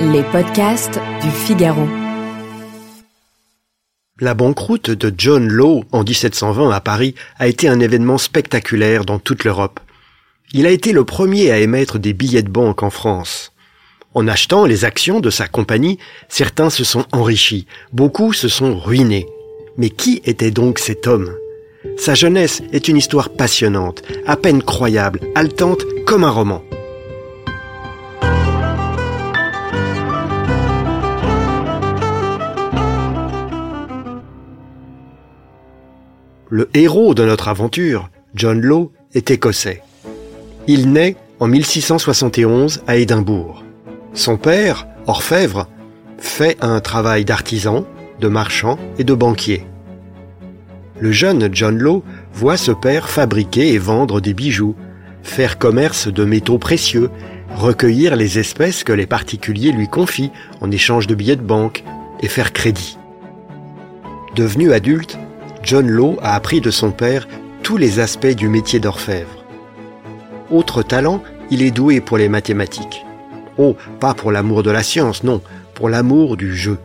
Les podcasts du Figaro. La banqueroute de John Law en 1720 à Paris a été un événement spectaculaire dans toute l'Europe. Il a été le premier à émettre des billets de banque en France. En achetant les actions de sa compagnie, certains se sont enrichis, beaucoup se sont ruinés. Mais qui était donc cet homme? Sa jeunesse est une histoire passionnante, à peine croyable, haletante comme un roman. Le héros de notre aventure, John Law, est écossais. Il naît en 1671 à Édimbourg. Son père, orfèvre, fait un travail d'artisan, de marchand et de banquier. Le jeune John Law voit ce père fabriquer et vendre des bijoux, faire commerce de métaux précieux, recueillir les espèces que les particuliers lui confient en échange de billets de banque et faire crédit. Devenu adulte, John Law a appris de son père tous les aspects du métier d'orfèvre. Autre talent, il est doué pour les mathématiques. Oh, pas pour l'amour de la science, non, pour l'amour du jeu.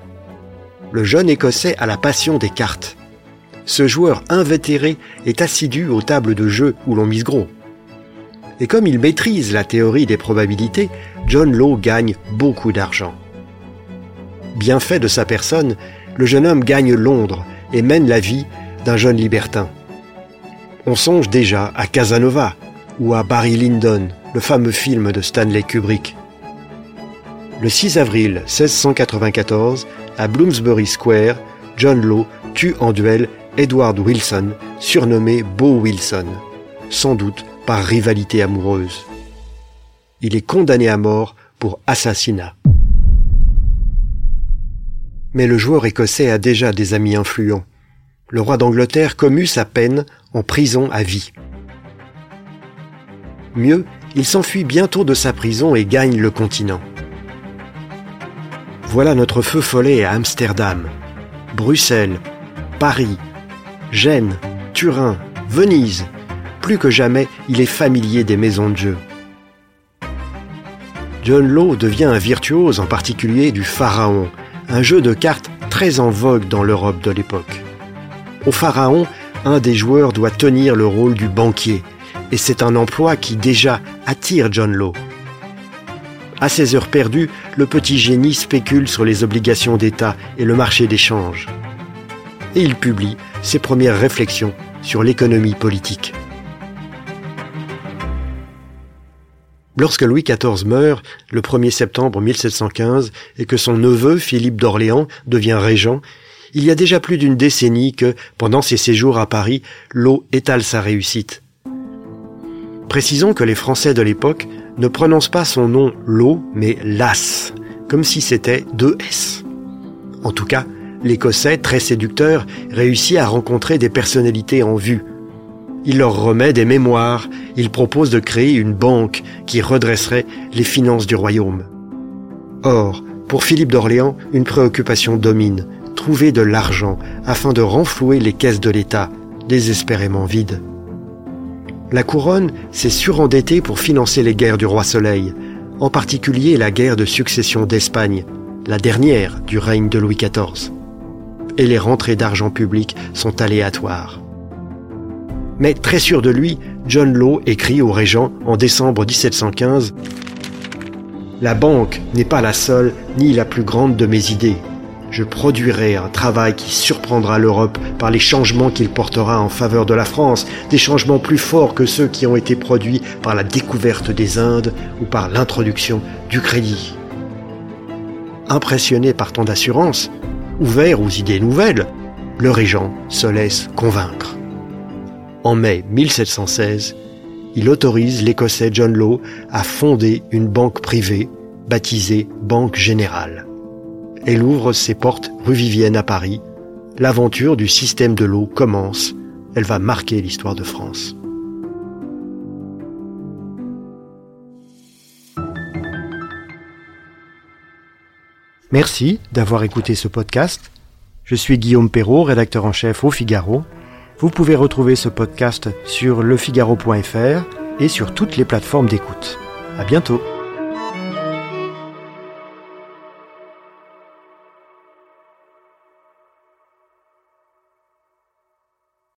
Le jeune Écossais a la passion des cartes. Ce joueur invétéré est assidu aux tables de jeu où l'on mise gros. Et comme il maîtrise la théorie des probabilités, John Law gagne beaucoup d'argent. Bien fait de sa personne, le jeune homme gagne Londres et mène la vie d'un jeune libertin. On songe déjà à Casanova ou à Barry Lyndon, le fameux film de Stanley Kubrick. Le 6 avril 1694, à Bloomsbury Square, John Law tue en duel Edward Wilson, surnommé Beau Wilson, sans doute par rivalité amoureuse. Il est condamné à mort pour assassinat. Mais le joueur écossais a déjà des amis influents le roi d'Angleterre commut sa peine en prison à vie. Mieux, il s'enfuit bientôt de sa prison et gagne le continent. Voilà notre feu follet à Amsterdam, Bruxelles, Paris, Gênes, Turin, Venise. Plus que jamais, il est familier des maisons de jeu. John Law devient un virtuose en particulier du Pharaon, un jeu de cartes très en vogue dans l'Europe de l'époque. Au Pharaon, un des joueurs doit tenir le rôle du banquier, et c'est un emploi qui déjà attire John Law. À ses heures perdues, le petit génie spécule sur les obligations d'État et le marché d'échange. Et il publie ses premières réflexions sur l'économie politique. Lorsque Louis XIV meurt le 1er septembre 1715 et que son neveu Philippe d'Orléans devient régent, il y a déjà plus d'une décennie que, pendant ses séjours à Paris, l'eau étale sa réussite. Précisons que les Français de l'époque ne prononcent pas son nom l'eau, mais l'as, comme si c'était deux S. En tout cas, l'Écossais, très séducteur, réussit à rencontrer des personnalités en vue. Il leur remet des mémoires, il propose de créer une banque qui redresserait les finances du royaume. Or, pour Philippe d'Orléans, une préoccupation domine, trouver de l'argent afin de renflouer les caisses de l'État, désespérément vides. La couronne s'est surendettée pour financer les guerres du roi Soleil, en particulier la guerre de succession d'Espagne, la dernière du règne de Louis XIV. Et les rentrées d'argent public sont aléatoires. Mais très sûr de lui, John Law écrit au régent en décembre 1715 La banque n'est pas la seule ni la plus grande de mes idées je produirai un travail qui surprendra l'Europe par les changements qu'il portera en faveur de la France, des changements plus forts que ceux qui ont été produits par la découverte des Indes ou par l'introduction du crédit. Impressionné par tant d'assurance, ouvert aux idées nouvelles, le régent se laisse convaincre. En mai 1716, il autorise l'Écossais John Law à fonder une banque privée baptisée Banque Générale. Elle ouvre ses portes rue Vivienne à Paris. L'aventure du système de l'eau commence. Elle va marquer l'histoire de France. Merci d'avoir écouté ce podcast. Je suis Guillaume Perrault, rédacteur en chef au Figaro. Vous pouvez retrouver ce podcast sur lefigaro.fr et sur toutes les plateformes d'écoute. À bientôt.